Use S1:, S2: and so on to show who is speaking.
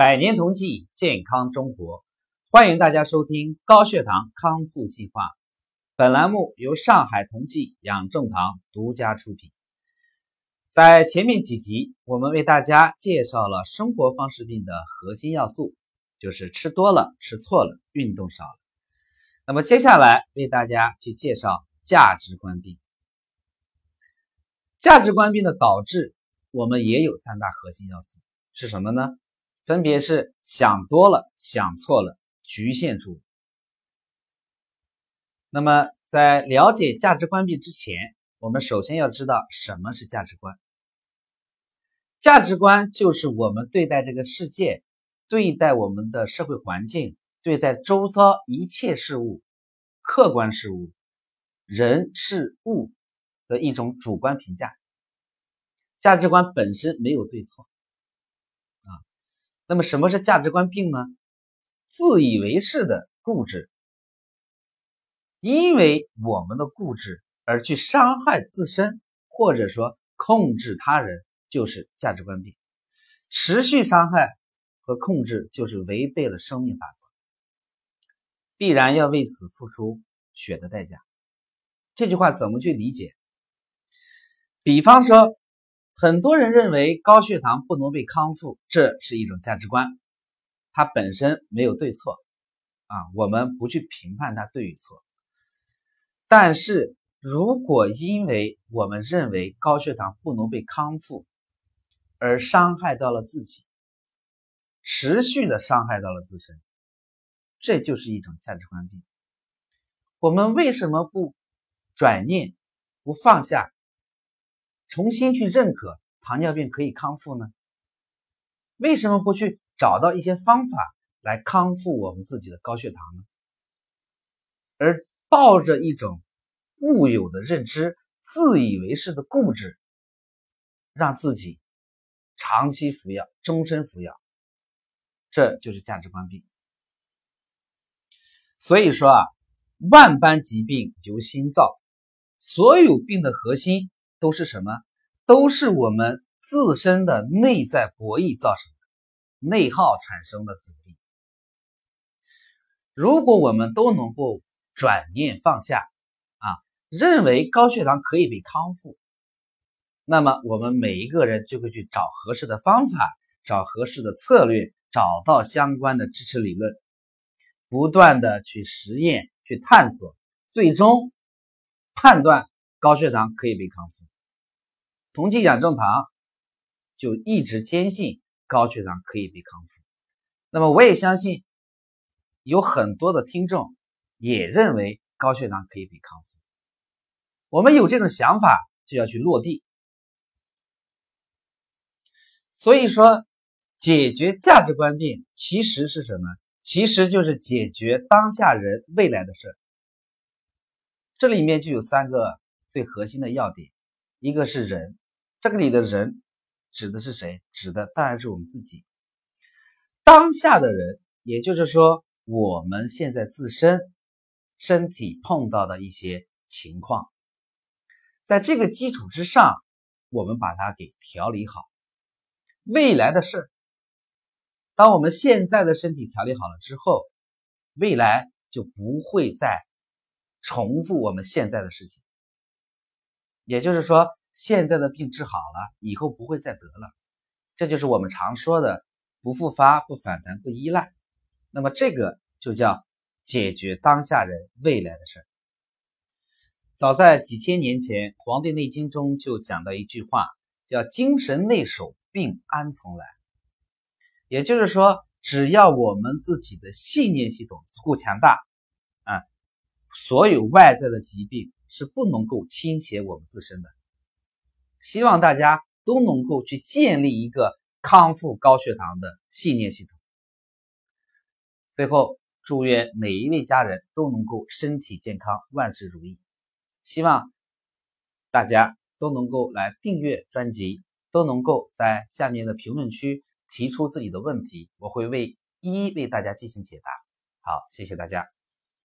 S1: 百年同济，健康中国，欢迎大家收听高血糖康复计划。本栏目由上海同济养正堂独家出品。在前面几集，我们为大家介绍了生活方式病的核心要素，就是吃多了、吃错了、运动少了。那么接下来为大家去介绍价值观病。价值观病的导致，我们也有三大核心要素，是什么呢？分别是想多了、想错了、局限住。那么，在了解价值观病之前，我们首先要知道什么是价值观。价值观就是我们对待这个世界、对待我们的社会环境、对待周遭一切事物、客观事物、人事物的一种主观评价。价值观本身没有对错。那么什么是价值观病呢？自以为是的固执，因为我们的固执而去伤害自身，或者说控制他人，就是价值观病。持续伤害和控制就是违背了生命法则，必然要为此付出血的代价。这句话怎么去理解？比方说。很多人认为高血糖不能被康复，这是一种价值观，它本身没有对错啊，我们不去评判它对与错。但是如果因为我们认为高血糖不能被康复，而伤害到了自己，持续的伤害到了自身，这就是一种价值观病。我们为什么不转念，不放下？重新去认可糖尿病可以康复呢？为什么不去找到一些方法来康复我们自己的高血糖呢？而抱着一种固有的认知、自以为是的固执，让自己长期服药、终身服药，这就是价值观病。所以说啊，万般疾病由心造，所有病的核心。都是什么？都是我们自身的内在博弈造成的，内耗产生的阻力。如果我们都能够转念放下，啊，认为高血糖可以被康复，那么我们每一个人就会去找合适的方法，找合适的策略，找到相关的支持理论，不断的去实验、去探索，最终判断高血糖可以被康复。同济养正堂就一直坚信高血糖可以被康复，那么我也相信有很多的听众也认为高血糖可以被康复。我们有这种想法，就要去落地。所以说，解决价值观病其实是什么？其实就是解决当下人未来的事。这里面就有三个最核心的要点，一个是人。这个里的人指的是谁？指的当然是我们自己。当下的人，也就是说我们现在自身身体碰到的一些情况，在这个基础之上，我们把它给调理好。未来的事，当我们现在的身体调理好了之后，未来就不会再重复我们现在的事情。也就是说。现在的病治好了，以后不会再得了，这就是我们常说的不复发、不反弹、不依赖。那么这个就叫解决当下人未来的事儿。早在几千年前，《黄帝内经》中就讲到一句话，叫“精神内守，病安从来”。也就是说，只要我们自己的信念系统足够强大，啊，所有外在的疾病是不能够侵袭我们自身的。希望大家都能够去建立一个康复高血糖的信念系统。最后，祝愿每一位家人都能够身体健康，万事如意。希望大家都能够来订阅专辑，都能够在下面的评论区提出自己的问题，我会为一一为大家进行解答。好，谢谢大家。